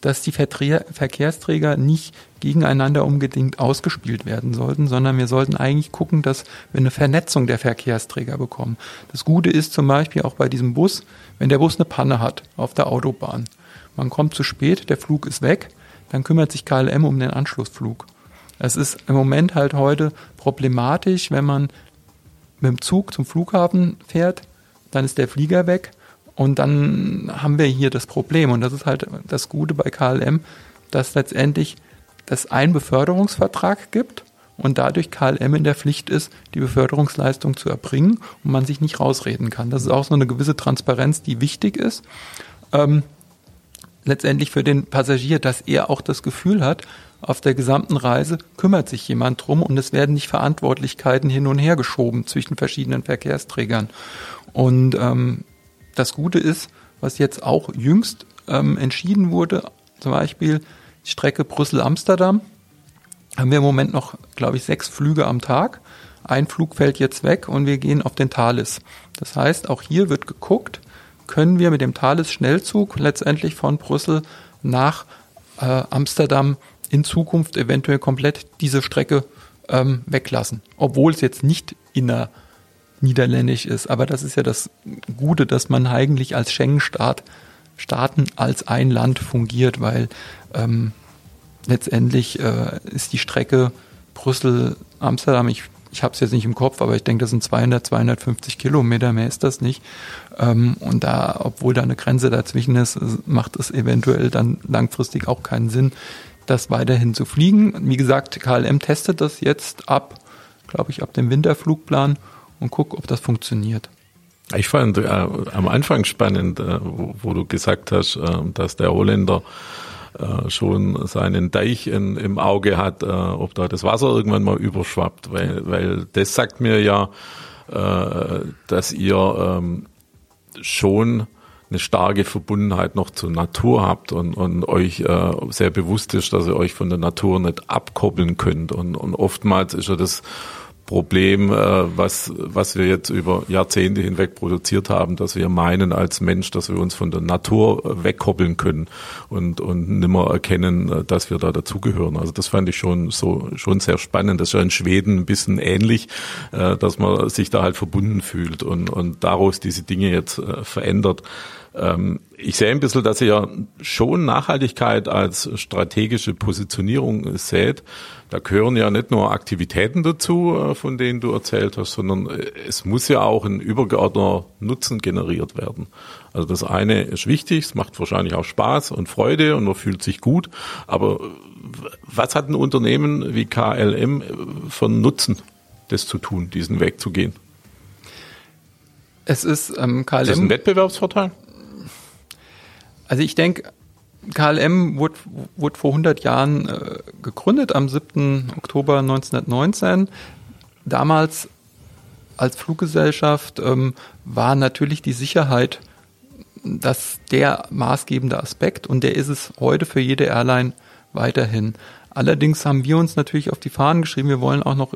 dass die Verkehrsträger nicht gegeneinander unbedingt ausgespielt werden sollten, sondern wir sollten eigentlich gucken, dass wir eine Vernetzung der Verkehrsträger bekommen. Das Gute ist zum Beispiel auch bei diesem Bus, wenn der Bus eine Panne hat auf der Autobahn. Man kommt zu spät, der Flug ist weg, dann kümmert sich KLM um den Anschlussflug. Es ist im Moment halt heute problematisch, wenn man mit dem Zug zum Flughafen fährt, dann ist der Flieger weg und dann haben wir hier das Problem. Und das ist halt das Gute bei KLM, dass letztendlich es einen Beförderungsvertrag gibt und dadurch KLM in der Pflicht ist, die Beförderungsleistung zu erbringen und man sich nicht rausreden kann. Das ist auch so eine gewisse Transparenz, die wichtig ist. Ähm, letztendlich für den Passagier, dass er auch das Gefühl hat, auf der gesamten Reise kümmert sich jemand drum und es werden nicht Verantwortlichkeiten hin und her geschoben zwischen verschiedenen Verkehrsträgern. Und ähm, das Gute ist, was jetzt auch jüngst ähm, entschieden wurde, zum Beispiel die Strecke Brüssel-Amsterdam, haben wir im Moment noch, glaube ich, sechs Flüge am Tag. Ein Flug fällt jetzt weg und wir gehen auf den Thales. Das heißt, auch hier wird geguckt, können wir mit dem Thales Schnellzug letztendlich von Brüssel nach äh, Amsterdam in Zukunft eventuell komplett diese Strecke ähm, weglassen. Obwohl es jetzt nicht inner niederländisch ist. Aber das ist ja das Gute, dass man eigentlich als Schengen-Staat Staaten als ein Land fungiert, weil ähm, letztendlich äh, ist die Strecke Brüssel-Amsterdam, ich, ich habe es jetzt nicht im Kopf, aber ich denke, das sind 200, 250 Kilometer, mehr ist das nicht. Ähm, und da, obwohl da eine Grenze dazwischen ist, macht es eventuell dann langfristig auch keinen Sinn, das weiterhin zu fliegen. Wie gesagt, KLM testet das jetzt ab, glaube ich, ab dem Winterflugplan und guckt, ob das funktioniert. Ich fand äh, am Anfang spannend, äh, wo, wo, du gesagt hast, äh, dass der Holländer äh, schon seinen Deich in, im Auge hat, äh, ob da das Wasser irgendwann mal überschwappt, weil, weil das sagt mir ja, äh, dass ihr ähm, schon eine starke Verbundenheit noch zur Natur habt und, und euch äh, sehr bewusst ist, dass ihr euch von der Natur nicht abkoppeln könnt. Und, und oftmals ist ja das Problem, äh, was, was wir jetzt über Jahrzehnte hinweg produziert haben, dass wir meinen als Mensch, dass wir uns von der Natur wegkoppeln können und, und nimmer erkennen, äh, dass wir da dazugehören. Also das fand ich schon so schon sehr spannend. Das ist ja in Schweden ein bisschen ähnlich, äh, dass man sich da halt verbunden fühlt und, und daraus diese Dinge jetzt verändert. Ähm, ich sehe ein bisschen, dass ihr schon Nachhaltigkeit als strategische Positionierung seht. Da gehören ja nicht nur Aktivitäten dazu, äh, von denen du erzählt hast, sondern äh, es muss ja auch ein übergeordneter Nutzen generiert werden. Also das eine ist wichtig, es macht wahrscheinlich auch Spaß und Freude und man fühlt sich gut. Aber was hat ein Unternehmen wie KLM einen Nutzen, das zu tun, diesen Weg zu gehen? Es ist ähm, KLM. Ist das ein Wettbewerbsvorteil? Also ich denke, KLM wurde, wurde vor 100 Jahren äh, gegründet, am 7. Oktober 1919. Damals als Fluggesellschaft ähm, war natürlich die Sicherheit das der maßgebende Aspekt und der ist es heute für jede Airline weiterhin. Allerdings haben wir uns natürlich auf die Fahnen geschrieben, wir wollen auch noch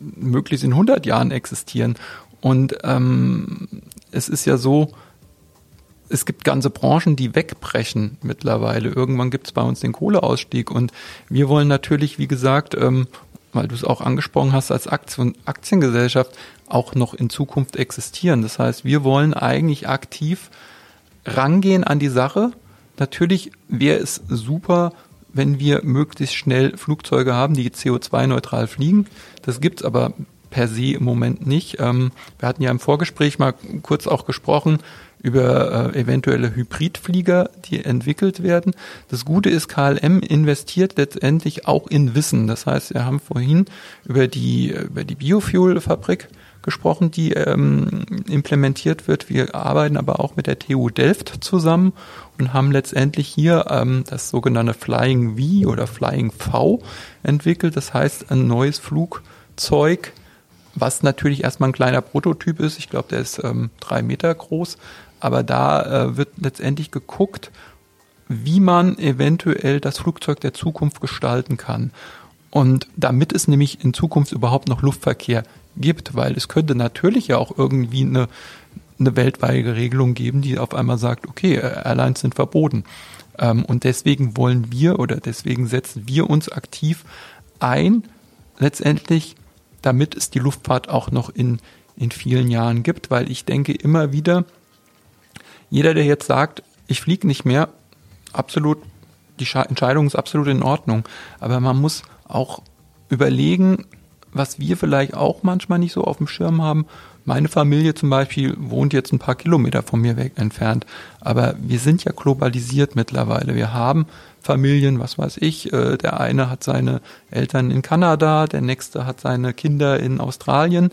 möglichst in 100 Jahren existieren. Und ähm, es ist ja so, es gibt ganze Branchen, die wegbrechen mittlerweile. Irgendwann gibt es bei uns den Kohleausstieg und wir wollen natürlich, wie gesagt, ähm, weil du es auch angesprochen hast, als Aktien, Aktiengesellschaft auch noch in Zukunft existieren. Das heißt, wir wollen eigentlich aktiv rangehen an die Sache. Natürlich wäre es super, wenn wir möglichst schnell Flugzeuge haben, die CO2-neutral fliegen. Das gibt's aber per se im Moment nicht. Ähm, wir hatten ja im Vorgespräch mal kurz auch gesprochen über äh, eventuelle Hybridflieger, die entwickelt werden. Das Gute ist, KLM investiert letztendlich auch in Wissen. Das heißt, wir haben vorhin über die, über die Biofuel-Fabrik gesprochen, die ähm, implementiert wird. Wir arbeiten aber auch mit der TU Delft zusammen und haben letztendlich hier ähm, das sogenannte Flying V oder Flying V entwickelt. Das heißt, ein neues Flugzeug, was natürlich erstmal ein kleiner Prototyp ist. Ich glaube, der ist ähm, drei Meter groß, aber da äh, wird letztendlich geguckt, wie man eventuell das Flugzeug der Zukunft gestalten kann. Und damit es nämlich in Zukunft überhaupt noch Luftverkehr gibt, weil es könnte natürlich ja auch irgendwie eine, eine weltweite Regelung geben, die auf einmal sagt, okay, Airlines sind verboten. Ähm, und deswegen wollen wir oder deswegen setzen wir uns aktiv ein, letztendlich, damit es die Luftfahrt auch noch in, in vielen Jahren gibt, weil ich denke immer wieder, jeder, der jetzt sagt, ich fliege nicht mehr, absolut, die Entscheidung ist absolut in Ordnung. Aber man muss auch überlegen, was wir vielleicht auch manchmal nicht so auf dem Schirm haben. Meine Familie zum Beispiel wohnt jetzt ein paar Kilometer von mir weg entfernt. Aber wir sind ja globalisiert mittlerweile. Wir haben Familien, was weiß ich. Äh, der eine hat seine Eltern in Kanada, der nächste hat seine Kinder in Australien.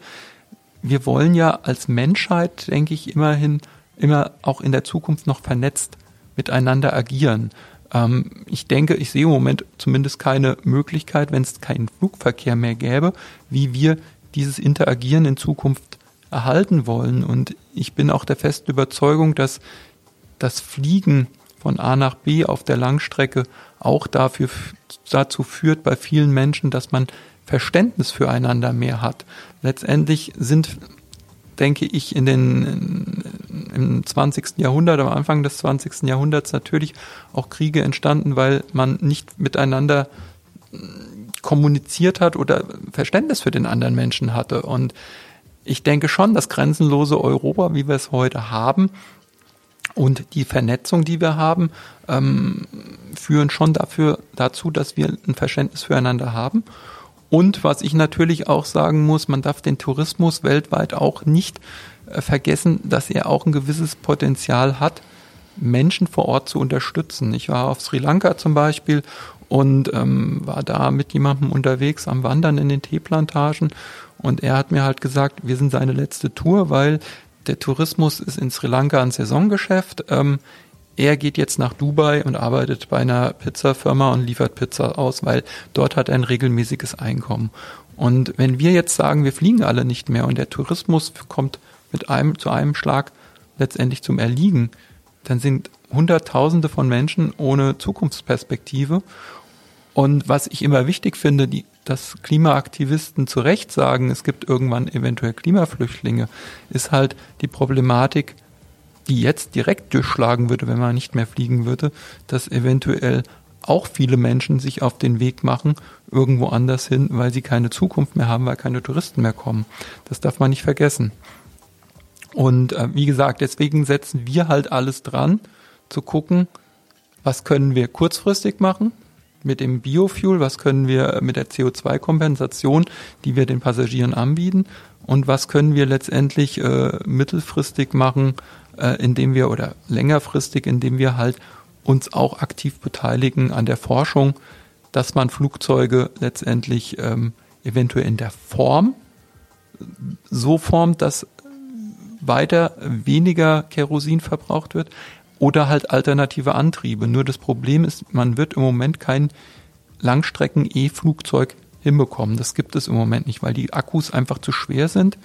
Wir wollen ja als Menschheit, denke ich, immerhin immer auch in der Zukunft noch vernetzt miteinander agieren. Ähm, ich denke, ich sehe im Moment zumindest keine Möglichkeit, wenn es keinen Flugverkehr mehr gäbe, wie wir dieses Interagieren in Zukunft erhalten wollen. Und ich bin auch der festen Überzeugung, dass das Fliegen von A nach B auf der Langstrecke auch dafür, dazu führt bei vielen Menschen, dass man Verständnis füreinander mehr hat. Letztendlich sind denke ich, in den, im 20. Jahrhundert, am Anfang des 20. Jahrhunderts natürlich auch Kriege entstanden, weil man nicht miteinander kommuniziert hat oder Verständnis für den anderen Menschen hatte. Und ich denke schon, das grenzenlose Europa, wie wir es heute haben, und die Vernetzung, die wir haben, ähm, führen schon dafür dazu, dass wir ein Verständnis füreinander haben. Und was ich natürlich auch sagen muss, man darf den Tourismus weltweit auch nicht vergessen, dass er auch ein gewisses Potenzial hat, Menschen vor Ort zu unterstützen. Ich war auf Sri Lanka zum Beispiel und ähm, war da mit jemandem unterwegs am Wandern in den Teeplantagen und er hat mir halt gesagt, wir sind seine letzte Tour, weil der Tourismus ist in Sri Lanka ein Saisongeschäft. Ähm, er geht jetzt nach Dubai und arbeitet bei einer Pizzafirma und liefert Pizza aus, weil dort hat er ein regelmäßiges Einkommen. Und wenn wir jetzt sagen, wir fliegen alle nicht mehr und der Tourismus kommt mit einem zu einem Schlag letztendlich zum Erliegen, dann sind Hunderttausende von Menschen ohne Zukunftsperspektive. Und was ich immer wichtig finde, die, dass Klimaaktivisten zu Recht sagen, es gibt irgendwann eventuell Klimaflüchtlinge, ist halt die Problematik, die jetzt direkt durchschlagen würde, wenn man nicht mehr fliegen würde, dass eventuell auch viele Menschen sich auf den Weg machen, irgendwo anders hin, weil sie keine Zukunft mehr haben, weil keine Touristen mehr kommen. Das darf man nicht vergessen. Und äh, wie gesagt, deswegen setzen wir halt alles dran, zu gucken, was können wir kurzfristig machen mit dem Biofuel, was können wir mit der CO2-Kompensation, die wir den Passagieren anbieten und was können wir letztendlich äh, mittelfristig machen, äh, indem wir oder längerfristig, indem wir halt uns auch aktiv beteiligen an der Forschung, dass man Flugzeuge letztendlich ähm, eventuell in der Form so formt, dass weiter weniger Kerosin verbraucht wird oder halt alternative Antriebe. Nur das Problem ist, man wird im Moment kein Langstrecken-E-Flugzeug hinbekommen. Das gibt es im Moment nicht, weil die Akkus einfach zu schwer sind.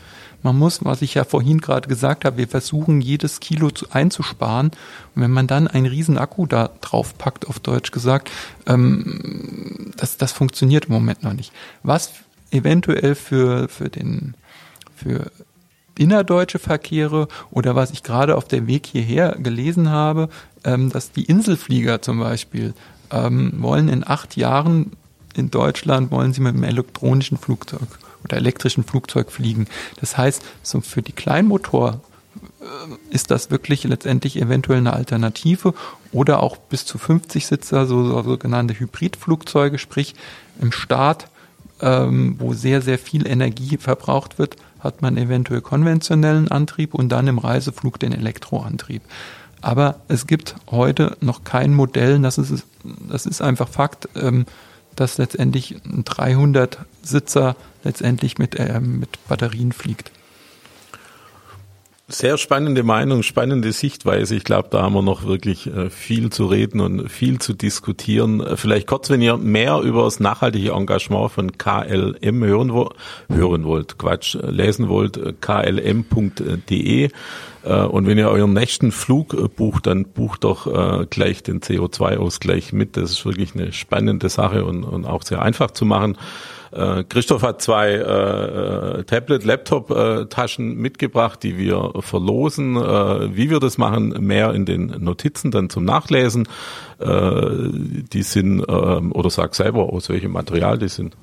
Man muss, was ich ja vorhin gerade gesagt habe, wir versuchen jedes Kilo zu, einzusparen. Und wenn man dann einen riesen Akku da drauf packt, auf Deutsch gesagt, ähm, das, das funktioniert im Moment noch nicht. Was eventuell für, für den, für innerdeutsche Verkehre oder was ich gerade auf dem Weg hierher gelesen habe, ähm, dass die Inselflieger zum Beispiel ähm, wollen in acht Jahren in Deutschland wollen sie mit einem elektronischen Flugzeug oder elektrischen Flugzeug fliegen. Das heißt, so für die Kleinmotor äh, ist das wirklich letztendlich eventuell eine Alternative oder auch bis zu 50 Sitzer, so sogenannte Hybridflugzeuge, sprich im Start, ähm, wo sehr, sehr viel Energie verbraucht wird, hat man eventuell konventionellen Antrieb und dann im Reiseflug den Elektroantrieb. Aber es gibt heute noch kein Modell, das ist, das ist einfach Fakt, ähm, dass letztendlich ein 300 Sitzer letztendlich mit, äh, mit Batterien fliegt. Sehr spannende Meinung, spannende Sichtweise. Ich glaube, da haben wir noch wirklich äh, viel zu reden und viel zu diskutieren. Äh, vielleicht kurz, wenn ihr mehr über das nachhaltige Engagement von KLM hören, hören wollt, Quatsch, äh, lesen wollt, klm.de. Und wenn ihr euren nächsten Flug bucht, dann bucht doch gleich den CO2-Ausgleich mit. Das ist wirklich eine spannende Sache und auch sehr einfach zu machen. Äh, Christoph hat zwei äh, Tablet, Laptop-Taschen mitgebracht, die wir verlosen. Äh, wie wir das machen, mehr in den Notizen dann zum Nachlesen. Äh, die sind, äh, oder sag selber, aus welchem Material die sind.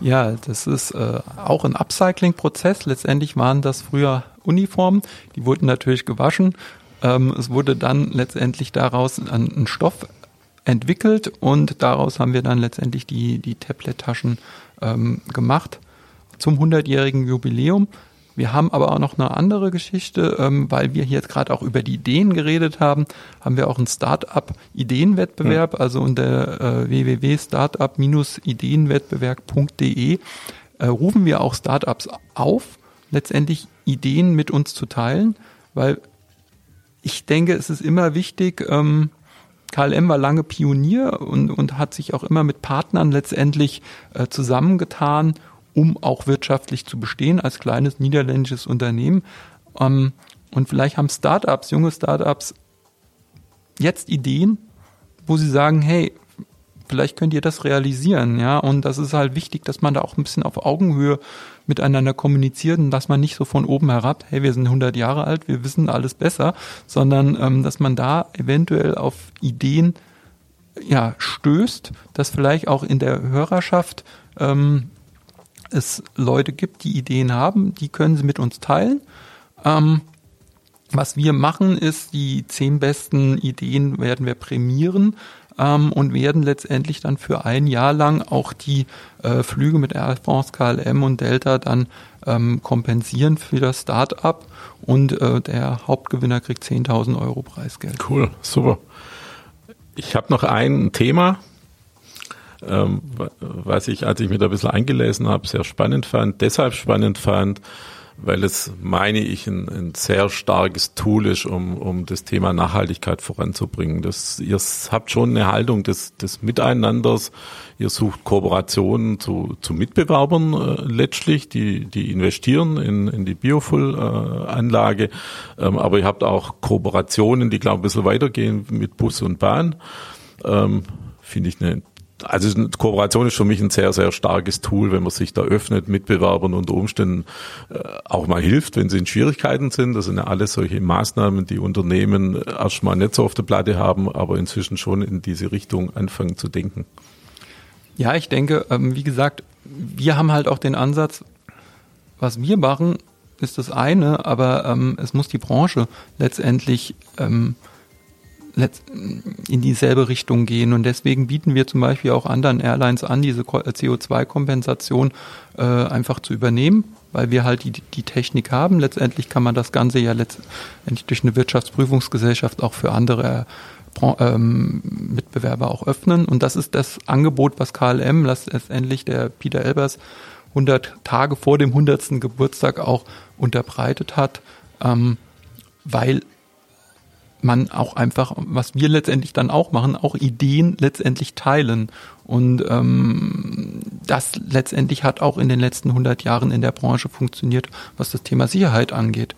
Ja, das ist äh, auch ein Upcycling-Prozess. Letztendlich waren das früher Uniformen, die wurden natürlich gewaschen. Ähm, es wurde dann letztendlich daraus ein, ein Stoff entwickelt und daraus haben wir dann letztendlich die, die Tablet-Taschen ähm, gemacht zum 100-jährigen Jubiläum. Wir haben aber auch noch eine andere Geschichte, ähm, weil wir hier jetzt gerade auch über die Ideen geredet haben, haben wir auch einen Start-up-Ideenwettbewerb, also unter äh, www.startup-ideenwettbewerb.de äh, rufen wir auch Startups auf, letztendlich Ideen mit uns zu teilen, weil ich denke, es ist immer wichtig, ähm, KLM war lange Pionier und, und hat sich auch immer mit Partnern letztendlich äh, zusammengetan, um auch wirtschaftlich zu bestehen als kleines niederländisches Unternehmen. Ähm, und vielleicht haben Startups, junge Startups, jetzt Ideen, wo sie sagen, hey, vielleicht könnt ihr das realisieren, ja. Und das ist halt wichtig, dass man da auch ein bisschen auf Augenhöhe miteinander kommuniziert und dass man nicht so von oben herab, hey, wir sind 100 Jahre alt, wir wissen alles besser, sondern ähm, dass man da eventuell auf Ideen ja, stößt, dass vielleicht auch in der Hörerschaft ähm, es Leute gibt, die Ideen haben, die können sie mit uns teilen. Ähm, was wir machen, ist, die zehn besten Ideen werden wir prämieren ähm, und werden letztendlich dann für ein Jahr lang auch die äh, Flüge mit Air France, KLM und Delta dann ähm, kompensieren für das Start-up und äh, der Hauptgewinner kriegt 10.000 Euro Preisgeld. Cool, super. Ich habe noch ein Thema, ähm, was ich, als ich mir da ein bisschen eingelesen habe, sehr spannend fand. Deshalb spannend fand, weil es, meine ich, ein, ein sehr starkes Tool ist, um, um das Thema Nachhaltigkeit voranzubringen. Das, ihr habt schon eine Haltung des, des Miteinanders. Ihr sucht Kooperationen zu, zu Mitbewerbern äh, letztlich, die, die investieren in, in die Biofull-Anlage. Äh, ähm, aber ihr habt auch Kooperationen, die, glaube ich, ein bisschen weitergehen mit Bus und Bahn. Ähm, Finde ich eine also Kooperation ist für mich ein sehr, sehr starkes Tool, wenn man sich da öffnet, Mitbewerbern unter Umständen äh, auch mal hilft, wenn sie in Schwierigkeiten sind. Das sind ja alles solche Maßnahmen, die Unternehmen erstmal nicht so auf der Platte haben, aber inzwischen schon in diese Richtung anfangen zu denken. Ja, ich denke, ähm, wie gesagt, wir haben halt auch den Ansatz, was wir machen, ist das eine, aber ähm, es muss die Branche letztendlich ähm, in dieselbe Richtung gehen. Und deswegen bieten wir zum Beispiel auch anderen Airlines an, diese CO2-Kompensation äh, einfach zu übernehmen, weil wir halt die, die Technik haben. Letztendlich kann man das Ganze ja letztendlich durch eine Wirtschaftsprüfungsgesellschaft auch für andere ähm, Mitbewerber auch öffnen. Und das ist das Angebot, was KLM letztendlich der Peter Elbers 100 Tage vor dem 100. Geburtstag auch unterbreitet hat, ähm, weil man auch einfach, was wir letztendlich dann auch machen, auch Ideen letztendlich teilen. Und ähm, das letztendlich hat auch in den letzten 100 Jahren in der Branche funktioniert, was das Thema Sicherheit angeht.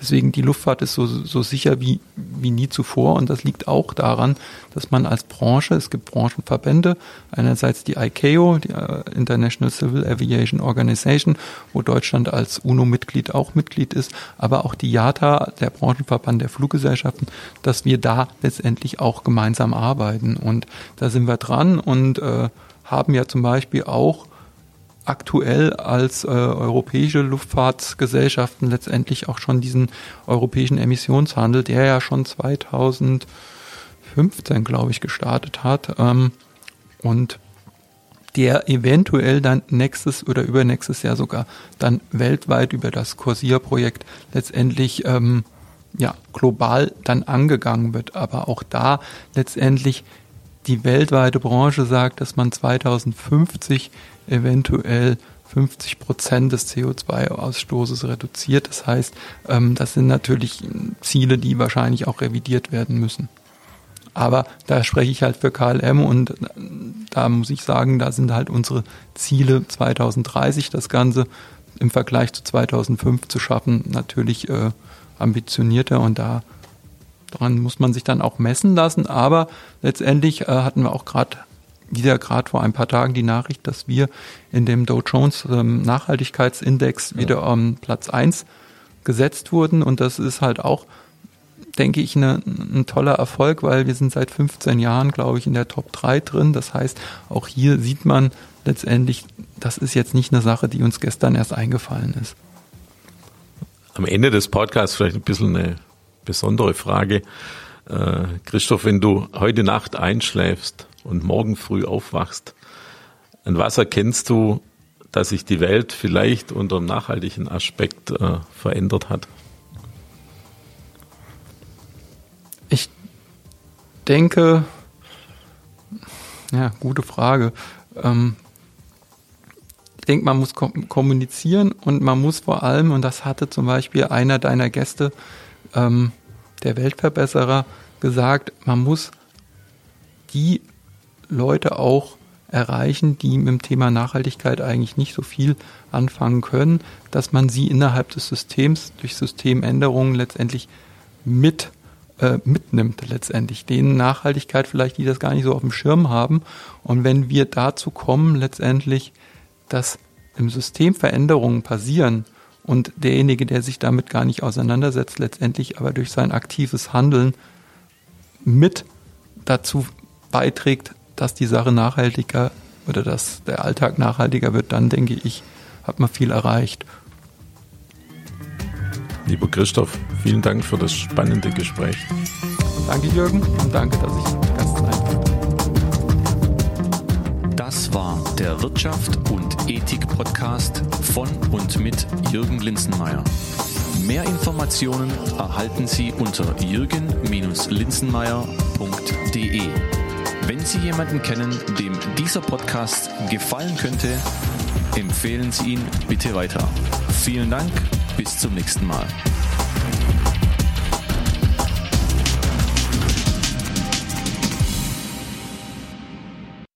Deswegen die Luftfahrt ist so, so sicher wie, wie nie zuvor. Und das liegt auch daran, dass man als Branche, es gibt Branchenverbände, einerseits die ICAO, die äh, International Civil Aviation Organization, wo Deutschland als UNO-Mitglied auch Mitglied ist, aber auch die IATA, der Branchenverband der Fluggesellschaften, dass wir da letztendlich auch gemeinsam arbeiten. Und da sind wir dran und äh, haben ja zum Beispiel auch aktuell als äh, europäische Luftfahrtsgesellschaften letztendlich auch schon diesen europäischen Emissionshandel, der ja schon 2015, glaube ich, gestartet hat ähm, und der eventuell dann nächstes oder übernächstes Jahr sogar dann weltweit über das Corsia-Projekt letztendlich ähm, ja global dann angegangen wird. Aber auch da letztendlich die weltweite Branche sagt, dass man 2050 eventuell 50 Prozent des CO2-Ausstoßes reduziert. Das heißt, ähm, das sind natürlich Ziele, die wahrscheinlich auch revidiert werden müssen. Aber da spreche ich halt für KLM und da muss ich sagen, da sind halt unsere Ziele 2030 das Ganze im Vergleich zu 2005 zu schaffen natürlich äh, ambitionierter und da daran muss man sich dann auch messen lassen. Aber letztendlich äh, hatten wir auch gerade wieder gerade vor ein paar Tagen die Nachricht, dass wir in dem Dow Jones ähm, Nachhaltigkeitsindex ja. wieder am ähm, Platz eins gesetzt wurden. Und das ist halt auch, denke ich, eine, ein toller Erfolg, weil wir sind seit 15 Jahren, glaube ich, in der Top 3 drin. Das heißt, auch hier sieht man letztendlich, das ist jetzt nicht eine Sache, die uns gestern erst eingefallen ist. Am Ende des Podcasts vielleicht ein bisschen eine besondere Frage. Äh, Christoph, wenn du heute Nacht einschläfst, und morgen früh aufwachst, an was erkennst du, dass sich die Welt vielleicht unter einem nachhaltigen Aspekt äh, verändert hat? Ich denke, ja, gute Frage. Ähm, ich denke, man muss kommunizieren und man muss vor allem, und das hatte zum Beispiel einer deiner Gäste, ähm, der Weltverbesserer, gesagt, man muss die Leute auch erreichen, die mit dem Thema Nachhaltigkeit eigentlich nicht so viel anfangen können, dass man sie innerhalb des Systems durch Systemänderungen letztendlich mit äh, mitnimmt letztendlich. Denen Nachhaltigkeit vielleicht, die das gar nicht so auf dem Schirm haben. Und wenn wir dazu kommen, letztendlich, dass im System Veränderungen passieren und derjenige, der sich damit gar nicht auseinandersetzt, letztendlich aber durch sein aktives Handeln mit dazu beiträgt, dass die Sache nachhaltiger oder dass der Alltag nachhaltiger wird, dann denke ich, hat man viel erreicht. Lieber Christoph, vielen Dank für das spannende Gespräch. Danke Jürgen und danke, dass ich Gast sein durfte. Das war der Wirtschaft und Ethik Podcast von und mit Jürgen Linzenmeier. Mehr Informationen erhalten Sie unter jürgen-linzenmeier.de. Wenn Sie jemanden kennen, dem dieser Podcast gefallen könnte, empfehlen Sie ihn bitte weiter. Vielen Dank, bis zum nächsten Mal.